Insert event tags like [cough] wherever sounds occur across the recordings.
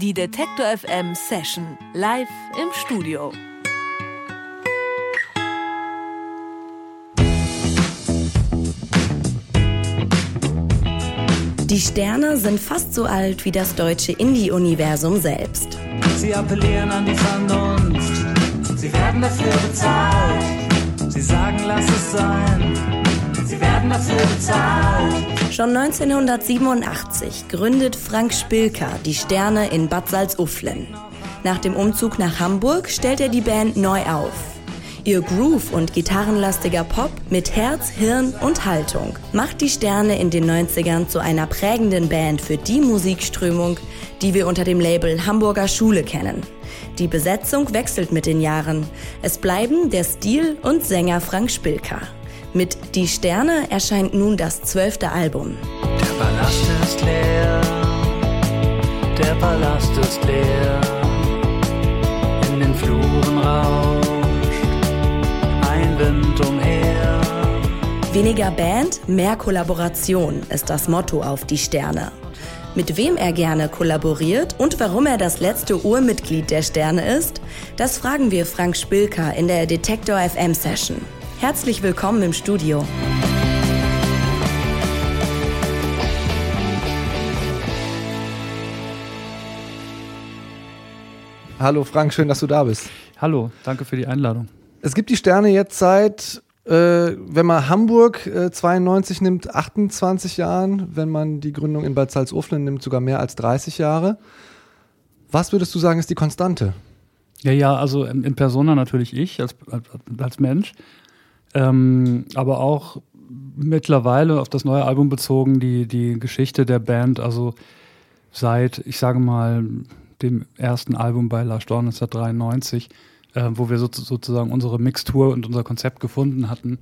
Die Detektor FM Session live im Studio. Die Sterne sind fast so alt wie das deutsche Indie-Universum selbst. Sie appellieren an die Vernunft, sie werden dafür bezahlt. Sie sagen, lass es sein, sie werden dafür bezahlt. Schon 1987 gründet Frank Spilker die Sterne in Bad Salzuflen. Nach dem Umzug nach Hamburg stellt er die Band neu auf. Ihr Groove und gitarrenlastiger Pop mit Herz, Hirn und Haltung macht die Sterne in den 90ern zu einer prägenden Band für die Musikströmung, die wir unter dem Label Hamburger Schule kennen. Die Besetzung wechselt mit den Jahren. Es bleiben der Stil und Sänger Frank Spilker. Mit Die Sterne erscheint nun das zwölfte Album. Der Palast ist leer, der Palast ist leer. In den Fluren rauscht ein Wind umher. Weniger Band, mehr Kollaboration ist das Motto auf Die Sterne. Mit wem er gerne kollaboriert und warum er das letzte Urmitglied der Sterne ist, das fragen wir Frank Spilker in der Detektor FM Session. Herzlich willkommen im Studio. Hallo Frank, schön, dass du da bist. Hallo, danke für die Einladung. Es gibt die Sterne jetzt seit, äh, wenn man Hamburg äh, 92 nimmt, 28 Jahren. Wenn man die Gründung in Bad Salzuflen nimmt, sogar mehr als 30 Jahre. Was würdest du sagen, ist die Konstante? Ja, ja, also in, in Persona natürlich ich als, als, als Mensch, ähm, aber auch mittlerweile auf das neue Album bezogen die, die Geschichte der Band, also seit, ich sage mal, dem ersten Album bei Lars Dorn 1993, äh, wo wir so, sozusagen unsere Mixtur und unser Konzept gefunden hatten.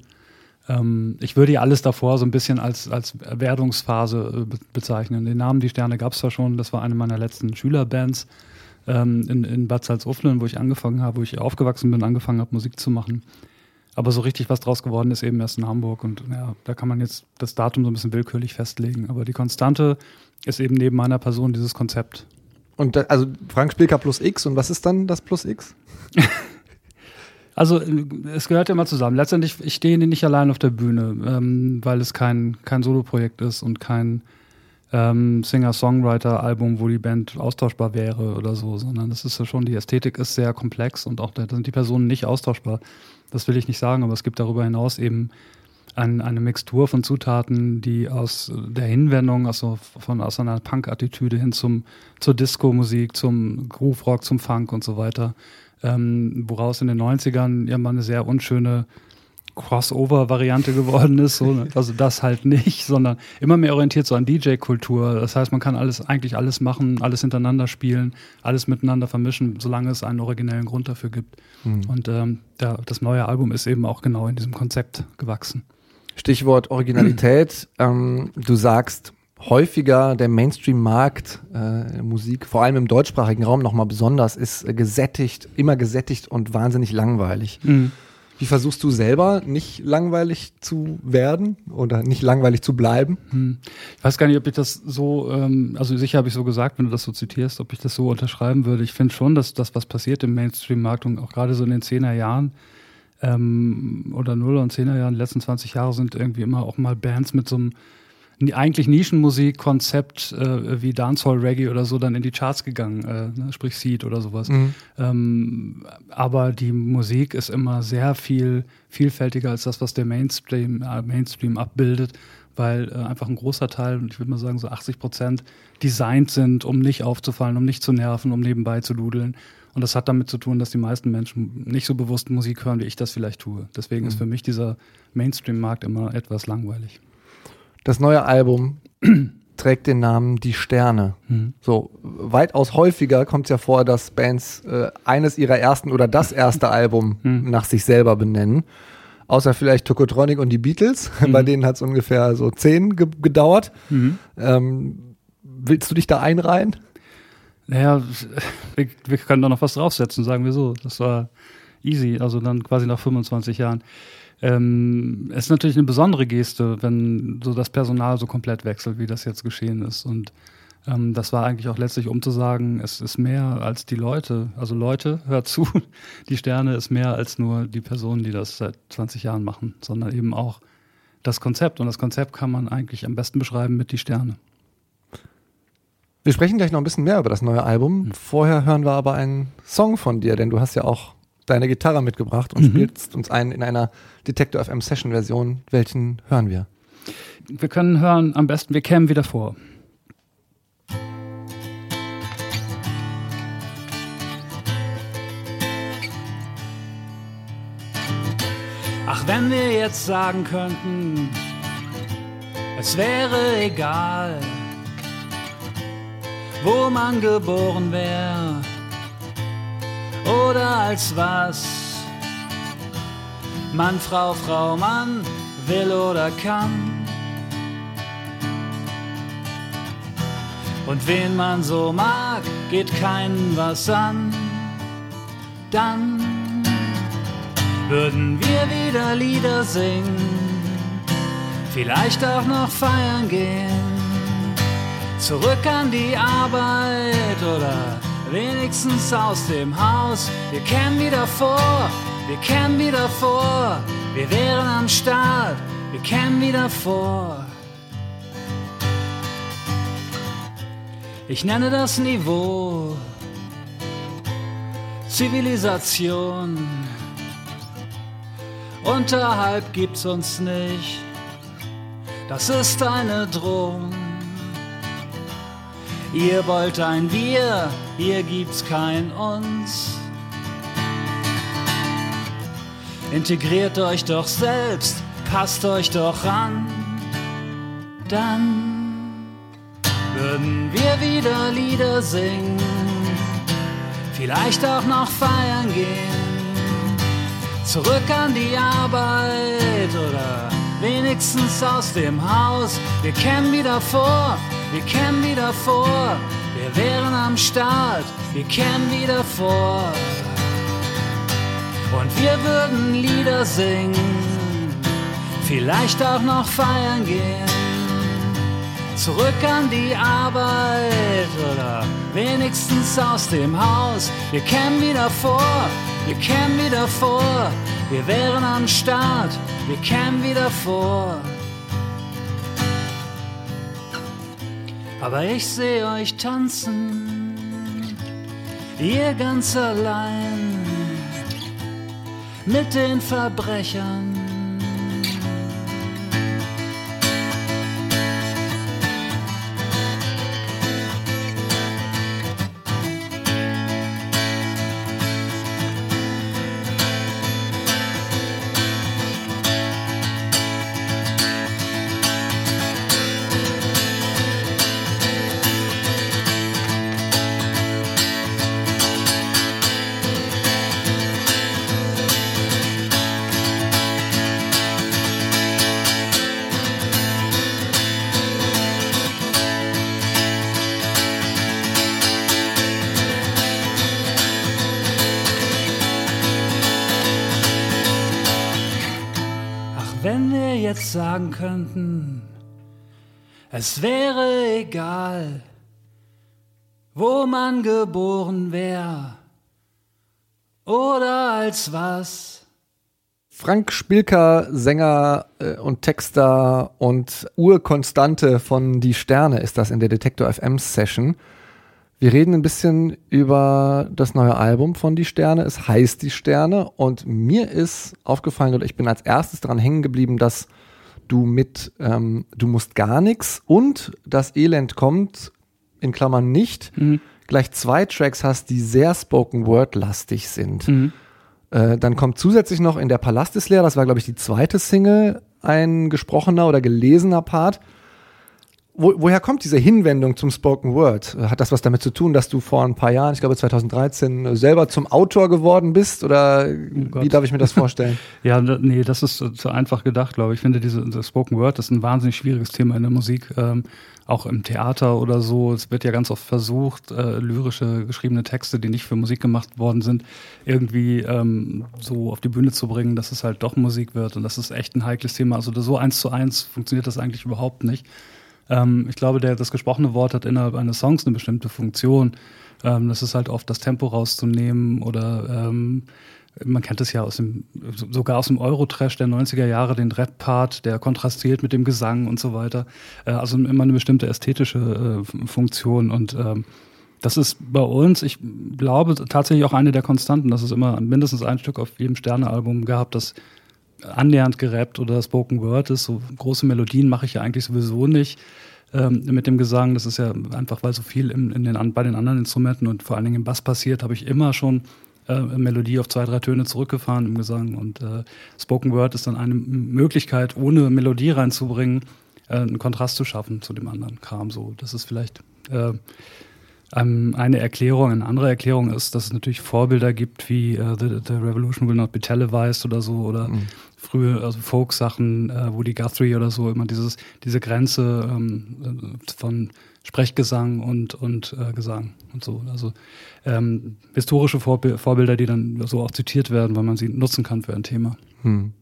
Ähm, ich würde ja alles davor so ein bisschen als, als Werdungsphase äh, be bezeichnen. Den Namen Die Sterne gab es zwar schon, das war eine meiner letzten Schülerbands ähm, in, in Bad Salzuflen, wo ich angefangen habe, wo ich aufgewachsen bin, angefangen habe, Musik zu machen. Aber so richtig was draus geworden ist eben erst in Hamburg und ja, da kann man jetzt das Datum so ein bisschen willkürlich festlegen. Aber die Konstante ist eben neben meiner Person dieses Konzept. Und da, also Frank Spilker plus X und was ist dann das plus X? [laughs] Also es gehört ja immer zusammen. Letztendlich, ich stehe nicht allein auf der Bühne, ähm, weil es kein, kein Soloprojekt ist und kein ähm, Singer-Songwriter-Album, wo die Band austauschbar wäre oder so, sondern es ist ja schon, die Ästhetik ist sehr komplex und auch da sind die Personen nicht austauschbar. Das will ich nicht sagen, aber es gibt darüber hinaus eben ein, eine Mixtur von Zutaten, die aus der Hinwendung, also von aus einer Punk-Attitüde hin zum, zur Disco-Musik, zum Groove-Rock, zum Funk und so weiter, ähm, woraus in den 90ern ja mal eine sehr unschöne Crossover-Variante geworden ist. So, ne? also das halt nicht, sondern immer mehr orientiert so an DJ-Kultur. Das heißt, man kann alles, eigentlich alles machen, alles hintereinander spielen, alles miteinander vermischen, solange es einen originellen Grund dafür gibt. Mhm. Und ähm, der, das neue Album ist eben auch genau in diesem Konzept gewachsen. Stichwort Originalität. [clears throat] ähm, du sagst, häufiger der Mainstream-Markt äh, Musik, vor allem im deutschsprachigen Raum nochmal besonders, ist äh, gesättigt, immer gesättigt und wahnsinnig langweilig. Mhm. Wie versuchst du selber nicht langweilig zu werden oder nicht langweilig zu bleiben? Hm. Ich weiß gar nicht, ob ich das so, ähm, also sicher habe ich so gesagt, wenn du das so zitierst, ob ich das so unterschreiben würde. Ich finde schon, dass das, was passiert im Mainstream-Markt und auch gerade so in den 10er Jahren ähm, oder 0er und 10er Jahren, letzten 20 Jahre sind irgendwie immer auch mal Bands mit so einem eigentlich Nischenmusik-Konzept äh, wie Dancehall Reggae oder so dann in die Charts gegangen, äh, ne? sprich Seed oder sowas. Mhm. Ähm, aber die Musik ist immer sehr viel vielfältiger als das, was der Mainstream, äh, Mainstream abbildet, weil äh, einfach ein großer Teil, ich würde mal sagen so 80 Prozent, designt sind, um nicht aufzufallen, um nicht zu nerven, um nebenbei zu dudeln. Und das hat damit zu tun, dass die meisten Menschen nicht so bewusst Musik hören, wie ich das vielleicht tue. Deswegen mhm. ist für mich dieser Mainstream-Markt immer etwas langweilig. Das neue Album [clears throat] trägt den Namen Die Sterne. Mhm. So, weitaus häufiger kommt es ja vor, dass Bands äh, eines ihrer ersten oder das erste [laughs] Album mhm. nach sich selber benennen. Außer vielleicht Tokotronic und die Beatles, mhm. [laughs] bei denen hat es ungefähr so zehn ge gedauert. Mhm. Ähm, willst du dich da einreihen? Naja, [laughs] wir, wir können da noch was draufsetzen, sagen wir so. Das war easy, also dann quasi nach 25 Jahren. Ähm, es ist natürlich eine besondere Geste, wenn so das Personal so komplett wechselt, wie das jetzt geschehen ist. Und ähm, das war eigentlich auch letztlich, um zu sagen, es ist mehr als die Leute. Also Leute, [laughs] hört zu, die Sterne ist mehr als nur die Personen, die das seit 20 Jahren machen, sondern eben auch das Konzept. Und das Konzept kann man eigentlich am besten beschreiben mit die Sterne. Wir sprechen gleich noch ein bisschen mehr über das neue Album. Mhm. Vorher hören wir aber einen Song von dir, denn du hast ja auch deine Gitarre mitgebracht und mhm. spielst uns einen in einer Detector FM Session Version. Welchen hören wir? Wir können hören am besten, wir kämen wieder vor. Ach, wenn wir jetzt sagen könnten, es wäre egal, wo man geboren wäre oder als was. Mann, Frau, Frau, Mann will oder kann. Und wen man so mag, geht keinen was an. Dann würden wir wieder Lieder singen, vielleicht auch noch feiern gehen. Zurück an die Arbeit oder wenigstens aus dem Haus. Wir kämen wieder vor, wir kämen wieder vor, wir wären am Start, wir kämen wieder vor. Ich nenne das Niveau Zivilisation. Unterhalb gibt's uns nicht, das ist eine Drohung. Ihr wollt ein Wir, hier gibt's kein Uns. Integriert euch doch selbst, passt euch doch an. Dann würden wir wieder Lieder singen, vielleicht auch noch feiern gehen. Zurück an die Arbeit oder wenigstens aus dem Haus. Wir kämen wieder vor, wir kämen wieder vor, wir wären am Start, wir kämen wieder vor. Und wir würden Lieder singen, vielleicht auch noch feiern gehen. Zurück an die Arbeit oder wenigstens aus dem Haus. Wir kämen wieder vor, wir kämen wieder vor, wir wären am Start, wir kämen wieder vor. Aber ich seh euch tanzen, ihr ganz allein mit den Verbrechern. Sagen könnten, es wäre egal, wo man geboren wäre oder als was. Frank Spilker, Sänger äh, und Texter und Urkonstante von Die Sterne ist das in der Detektor FM Session. Wir reden ein bisschen über das neue Album von Die Sterne. Es heißt Die Sterne und mir ist aufgefallen oder ich bin als erstes daran hängen geblieben, dass du mit ähm, Du musst gar nichts und Das Elend kommt, in Klammern nicht, mhm. gleich zwei Tracks hast, die sehr Spoken Word lastig sind. Mhm. Äh, dann kommt zusätzlich noch in Der Palast ist leer, das war glaube ich die zweite Single, ein gesprochener oder gelesener Part wo, woher kommt diese Hinwendung zum Spoken Word? Hat das was damit zu tun, dass du vor ein paar Jahren, ich glaube 2013, selber zum Autor geworden bist? Oder oh wie darf ich mir das vorstellen? [laughs] ja, nee, das ist zu einfach gedacht, glaube ich. Ich finde, diese, diese Spoken Word ist ein wahnsinnig schwieriges Thema in der Musik. Ähm, auch im Theater oder so. Es wird ja ganz oft versucht, äh, lyrische geschriebene Texte, die nicht für Musik gemacht worden sind, irgendwie ähm, so auf die Bühne zu bringen, dass es halt doch Musik wird. Und das ist echt ein heikles Thema. Also so eins zu eins funktioniert das eigentlich überhaupt nicht. Ähm, ich glaube, der, das gesprochene Wort hat innerhalb eines Songs eine bestimmte Funktion. Ähm, das ist halt oft das Tempo rauszunehmen oder ähm, man kennt es ja aus dem, sogar aus dem Eurotrash der 90er Jahre, den Rap-Part, der kontrastiert mit dem Gesang und so weiter. Äh, also immer eine bestimmte ästhetische äh, Funktion und ähm, das ist bei uns, ich glaube, tatsächlich auch eine der Konstanten, dass es immer mindestens ein Stück auf jedem Sternealbum gab, das annähernd gerappt oder Spoken Word ist. So große Melodien mache ich ja eigentlich sowieso nicht ähm, mit dem Gesang. Das ist ja einfach, weil so viel in, in den, bei den anderen Instrumenten und vor allen Dingen im Bass passiert, habe ich immer schon äh, Melodie auf zwei, drei Töne zurückgefahren im Gesang. Und äh, Spoken Word ist dann eine Möglichkeit, ohne Melodie reinzubringen, äh, einen Kontrast zu schaffen zu dem anderen Kram. So, das ist vielleicht äh, eine Erklärung. Eine andere Erklärung ist, dass es natürlich Vorbilder gibt wie uh, the, the, Revolution Will Not Be Televised oder so oder mhm. Frühe also Folk-Sachen, uh, Woody Guthrie oder so, immer dieses, diese Grenze ähm, von Sprechgesang und, und äh, Gesang und so. Also ähm, historische Vorb Vorbilder, die dann so auch zitiert werden, weil man sie nutzen kann für ein Thema. Hm.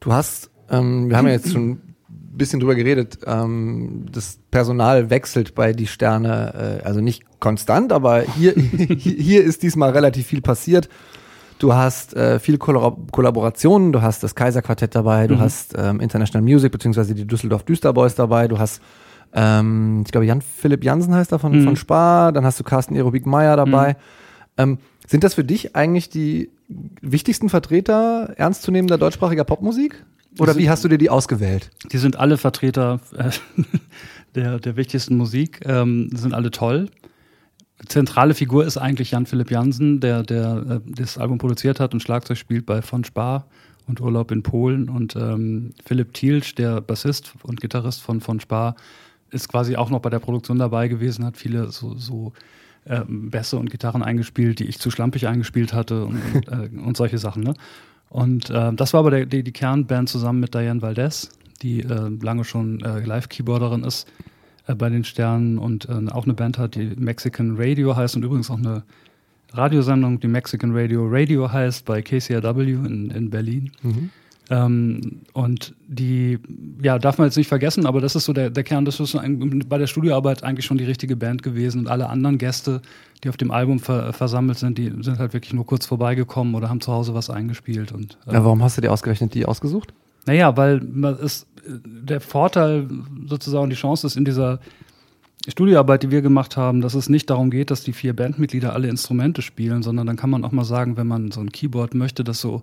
Du hast, ähm, wir haben ja jetzt schon ein bisschen drüber geredet, ähm, das Personal wechselt bei die Sterne, äh, also nicht konstant, aber hier, [laughs] hier ist diesmal relativ viel passiert. Du hast äh, viele Kollab Kollaborationen, du hast das Kaiserquartett dabei, du mhm. hast ähm, International Music beziehungsweise die Düsseldorf Düsterboys dabei, du hast ähm, ich glaube, Jan-Philipp Jansen heißt er von, mhm. von Spar, dann hast du Carsten Erobik Meyer dabei. Mhm. Ähm, sind das für dich eigentlich die wichtigsten Vertreter ernstzunehmender deutschsprachiger Popmusik? Oder sind, wie hast du dir die ausgewählt? Die sind alle Vertreter äh, [laughs] der, der wichtigsten Musik, ähm, sind alle toll. Zentrale Figur ist eigentlich Jan-Philipp Jansen, der, der äh, das Album produziert hat und Schlagzeug spielt bei Von Spar und Urlaub in Polen. Und ähm, Philipp Thielsch, der Bassist und Gitarrist von Von Spar, ist quasi auch noch bei der Produktion dabei gewesen, hat viele so, so äh, Bässe und Gitarren eingespielt, die ich zu schlampig eingespielt hatte und, und, [laughs] äh, und solche Sachen. Ne? Und äh, das war aber der, die, die, Kernband zusammen mit Diane Valdez, die äh, lange schon äh, Live-Keyboarderin ist äh, bei den Sternen und auch eine Band hat, die Mexican Radio heißt und übrigens auch eine Radiosendung, die Mexican Radio Radio heißt, bei KCRW in, in Berlin. Mhm. Ähm, und die, ja, darf man jetzt nicht vergessen, aber das ist so der, der Kern, das ist bei der Studioarbeit eigentlich schon die richtige Band gewesen und alle anderen Gäste, die auf dem Album ver, versammelt sind, die sind halt wirklich nur kurz vorbeigekommen oder haben zu Hause was eingespielt. Und, äh, ja, warum hast du dir ausgerechnet die ausgesucht? Naja, weil es, der Vorteil sozusagen, die Chance ist in dieser Studioarbeit, die wir gemacht haben, dass es nicht darum geht, dass die vier Bandmitglieder alle Instrumente spielen, sondern dann kann man auch mal sagen, wenn man so ein Keyboard möchte, das so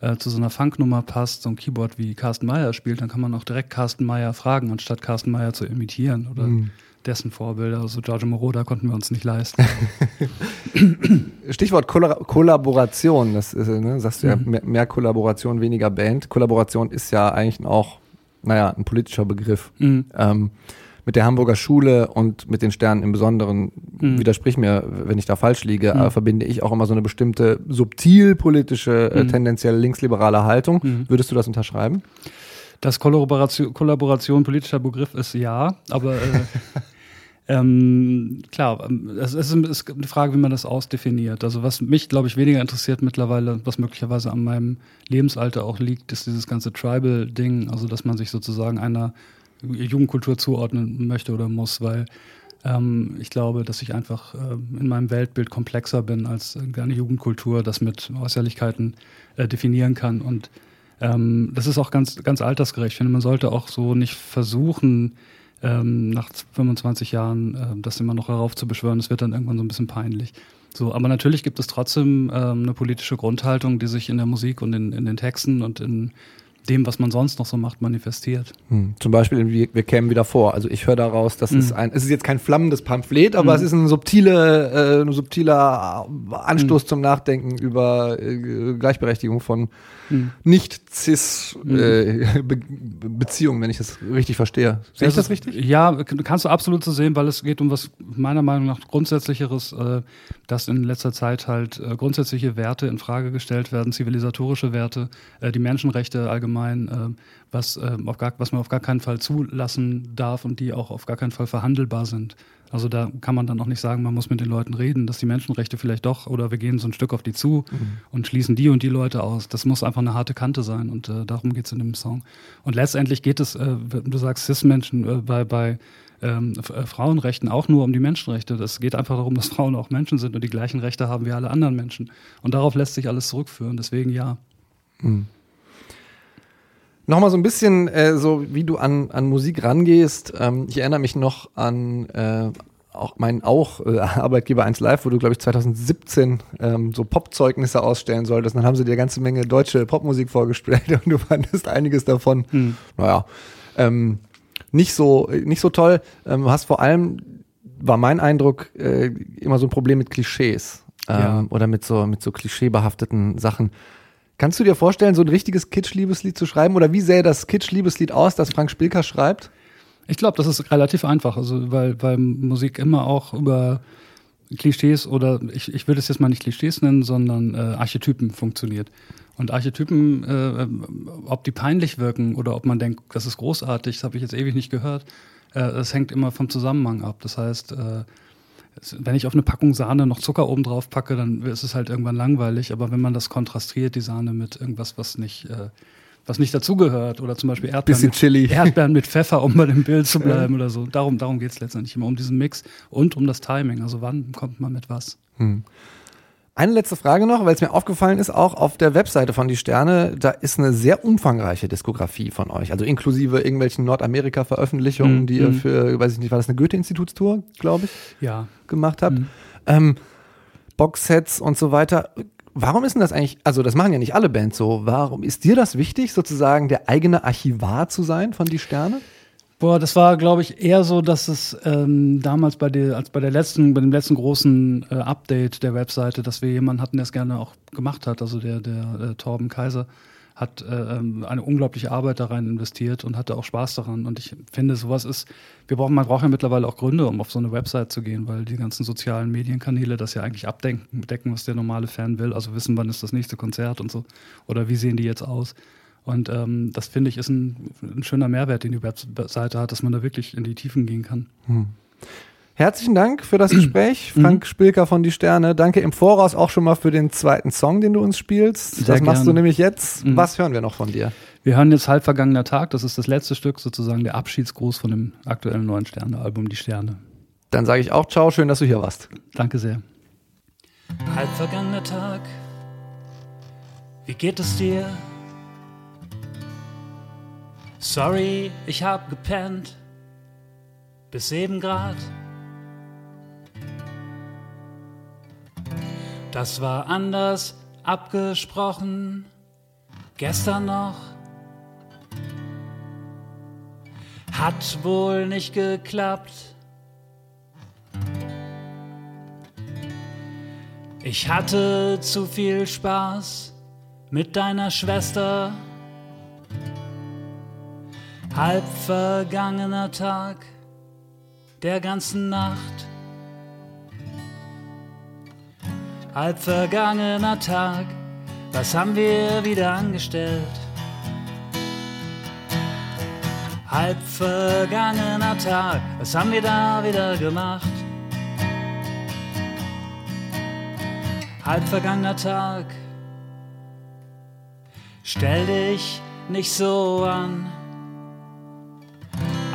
äh, zu so einer Funknummer passt, so ein Keyboard wie Carsten Meyer spielt, dann kann man auch direkt Carsten Meyer fragen, anstatt Carsten Meyer zu imitieren oder mhm. dessen Vorbilder. Also Giorgio Moroder konnten wir uns nicht leisten. [laughs] Stichwort Kollaboration, das ist, ne, sagst du ja, mhm. mehr, mehr, Kollaboration, weniger Band. Kollaboration ist ja eigentlich auch, naja, ein politischer Begriff. Mhm. Ähm, mit der Hamburger Schule und mit den Sternen im Besonderen, mhm. widersprich mir, wenn ich da falsch liege, mhm. verbinde ich auch immer so eine bestimmte subtil politische, äh, mhm. tendenziell linksliberale Haltung. Mhm. Würdest du das unterschreiben? Das Kollaboration, Kollaboration politischer Begriff ist ja, aber äh, [laughs] ähm, klar, ähm, es ist, eine Frage, wie man das ausdefiniert. Also was mich, glaube ich, weniger interessiert mittlerweile, was möglicherweise an meinem Lebensalter auch liegt, ist dieses ganze Tribal-Ding, also dass man sich sozusagen einer Jugendkultur zuordnen möchte oder muss, weil ähm, ich glaube, dass ich einfach äh, in meinem Weltbild komplexer bin als eine Jugendkultur, das mit Äußerlichkeiten äh, definieren kann. Und ähm, das ist auch ganz, ganz altersgerecht. Ich finde, man sollte auch so nicht versuchen, ähm, nach 25 Jahren äh, das immer noch heraufzubeschwören. Das wird dann irgendwann so ein bisschen peinlich. So, aber natürlich gibt es trotzdem ähm, eine politische Grundhaltung, die sich in der Musik und in, in den Texten und in dem, was man sonst noch so macht, manifestiert. Hm. Zum Beispiel, wir, wir kämen wieder vor. Also ich höre daraus, das hm. ist ein, es ist jetzt kein flammendes Pamphlet, aber hm. es ist ein subtile, äh, ein subtiler Anstoß hm. zum Nachdenken über äh, Gleichberechtigung von hm. nicht cis hm. äh, [laughs] Be wenn ich das richtig verstehe. Sehe ich das richtig? Ja, kannst du absolut so sehen, weil es geht um was meiner Meinung nach grundsätzlicheres, äh, dass in letzter Zeit halt äh, grundsätzliche Werte in Frage gestellt werden, zivilisatorische Werte, äh, die Menschenrechte allgemein allgemein, äh, was, äh, auf gar, was man auf gar keinen Fall zulassen darf und die auch auf gar keinen Fall verhandelbar sind. Also da kann man dann auch nicht sagen, man muss mit den Leuten reden, dass die Menschenrechte vielleicht doch oder wir gehen so ein Stück auf die zu mhm. und schließen die und die Leute aus. Das muss einfach eine harte Kante sein und äh, darum geht es in dem Song. Und letztendlich geht es, äh, du sagst Cis-Menschen äh, bei, bei ähm, äh, Frauenrechten auch nur um die Menschenrechte. Es geht einfach darum, dass Frauen auch Menschen sind und die gleichen Rechte haben wie alle anderen Menschen. Und darauf lässt sich alles zurückführen. Deswegen ja. Mhm. Nochmal so ein bisschen äh, so, wie du an, an Musik rangehst. Ähm, ich erinnere mich noch an äh, auch meinen auch äh, [laughs] Arbeitgeber 1 Live, wo du, glaube ich, 2017 ähm, so Popzeugnisse ausstellen solltest. dann haben sie dir eine ganze Menge deutsche Popmusik vorgestellt [laughs] und du fandest einiges davon, hm. naja, ähm, nicht so, nicht so toll. Ähm, hast vor allem, war mein Eindruck, äh, immer so ein Problem mit Klischees ähm, ja. oder mit so, mit so klischeebehafteten Sachen. Kannst du dir vorstellen, so ein richtiges Kitsch-Liebeslied zu schreiben? Oder wie sähe das Kitsch-Liebeslied aus, das Frank Spilker schreibt? Ich glaube, das ist relativ einfach, also weil, weil Musik immer auch über Klischees oder ich, ich würde es jetzt mal nicht Klischees nennen, sondern äh, Archetypen funktioniert. Und Archetypen, äh, ob die peinlich wirken oder ob man denkt, das ist großartig, das habe ich jetzt ewig nicht gehört, äh, das hängt immer vom Zusammenhang ab. Das heißt, äh, wenn ich auf eine Packung Sahne noch Zucker oben drauf packe, dann ist es halt irgendwann langweilig. Aber wenn man das kontrastiert, die Sahne mit irgendwas, was nicht, äh, was nicht dazugehört, oder zum Beispiel Erdbeeren, Bisschen mit, Chili. Erdbeeren mit Pfeffer, um bei dem Bild zu bleiben oder so. Darum, darum geht es letztendlich immer, um diesen Mix und um das Timing. Also wann kommt man mit was? Hm. Eine letzte Frage noch, weil es mir aufgefallen ist, auch auf der Webseite von Die Sterne, da ist eine sehr umfangreiche Diskografie von euch, also inklusive irgendwelchen Nordamerika-Veröffentlichungen, mhm. die ihr mhm. für, weiß ich nicht, war das eine Goethe-Institutstour, glaube ich, ja. gemacht habt. Mhm. Ähm, Boxsets und so weiter. Warum ist denn das eigentlich, also das machen ja nicht alle Bands so, warum ist dir das wichtig, sozusagen der eigene Archivar zu sein von Die Sterne? Boah, das war, glaube ich, eher so, dass es ähm, damals bei der, als bei der letzten, bei dem letzten großen äh, Update der Webseite, dass wir jemanden hatten, der es gerne auch gemacht hat. Also der, der, der Torben Kaiser hat äh, ähm, eine unglaubliche Arbeit da rein investiert und hatte auch Spaß daran. Und ich finde, sowas ist, wir brauchen, man braucht ja mittlerweile auch Gründe, um auf so eine Website zu gehen, weil die ganzen sozialen Medienkanäle das ja eigentlich abdenken, decken, was der normale Fan will. Also wissen, wann ist das nächste Konzert und so. Oder wie sehen die jetzt aus. Und ähm, das finde ich ist ein, ein, schöner Mehrwert, den die Webseite hat, dass man da wirklich in die Tiefen gehen kann. Hm. Herzlichen Dank für das Gespräch, mhm. Frank Spilker von Die Sterne. Danke im Voraus auch schon mal für den zweiten Song, den du uns spielst. Sehr das machst gerne. du nämlich jetzt. Mhm. Was hören wir noch von dir? Wir hören jetzt Halb vergangener Tag. Das ist das letzte Stück, sozusagen der Abschiedsgruß von dem aktuellen neuen Sterne-Album Die Sterne. Dann sage ich auch Ciao, schön, dass du hier warst. Danke sehr. Halb vergangener Tag. Wie geht es dir? Sorry, ich hab gepennt. Bis eben grad. Das war anders abgesprochen. Gestern noch. Hat wohl nicht geklappt. Ich hatte zu viel Spaß mit deiner Schwester halb vergangener Tag der ganzen Nacht. Halb vergangener Tag, was haben wir wieder angestellt? Halb vergangener Tag, was haben wir da wieder gemacht? Halb vergangener Tag, stell dich nicht so an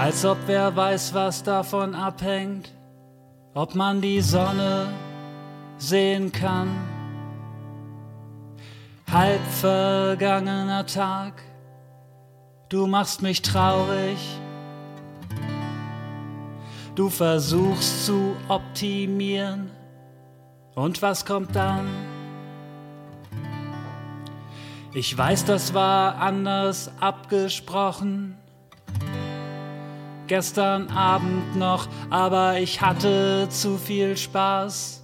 als ob wer weiß, was davon abhängt, ob man die Sonne sehen kann. Halb vergangener Tag, du machst mich traurig. Du versuchst zu optimieren. Und was kommt dann? Ich weiß, das war anders abgesprochen gestern Abend noch, aber ich hatte zu viel Spaß.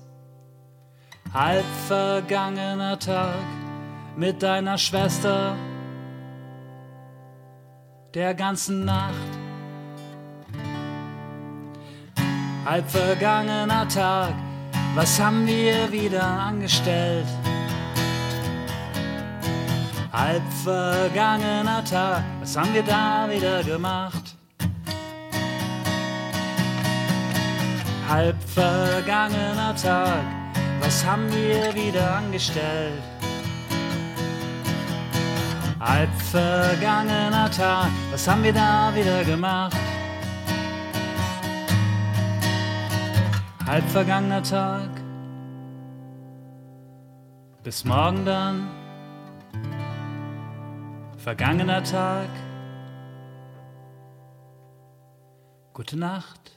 Halb vergangener Tag mit deiner Schwester der ganzen Nacht. Halb vergangener Tag, was haben wir wieder angestellt? Halb vergangener Tag, was haben wir da wieder gemacht? Halb vergangener Tag, was haben wir wieder angestellt? Halb vergangener Tag, was haben wir da wieder gemacht? Halb vergangener Tag, bis morgen dann. Vergangener Tag, gute Nacht.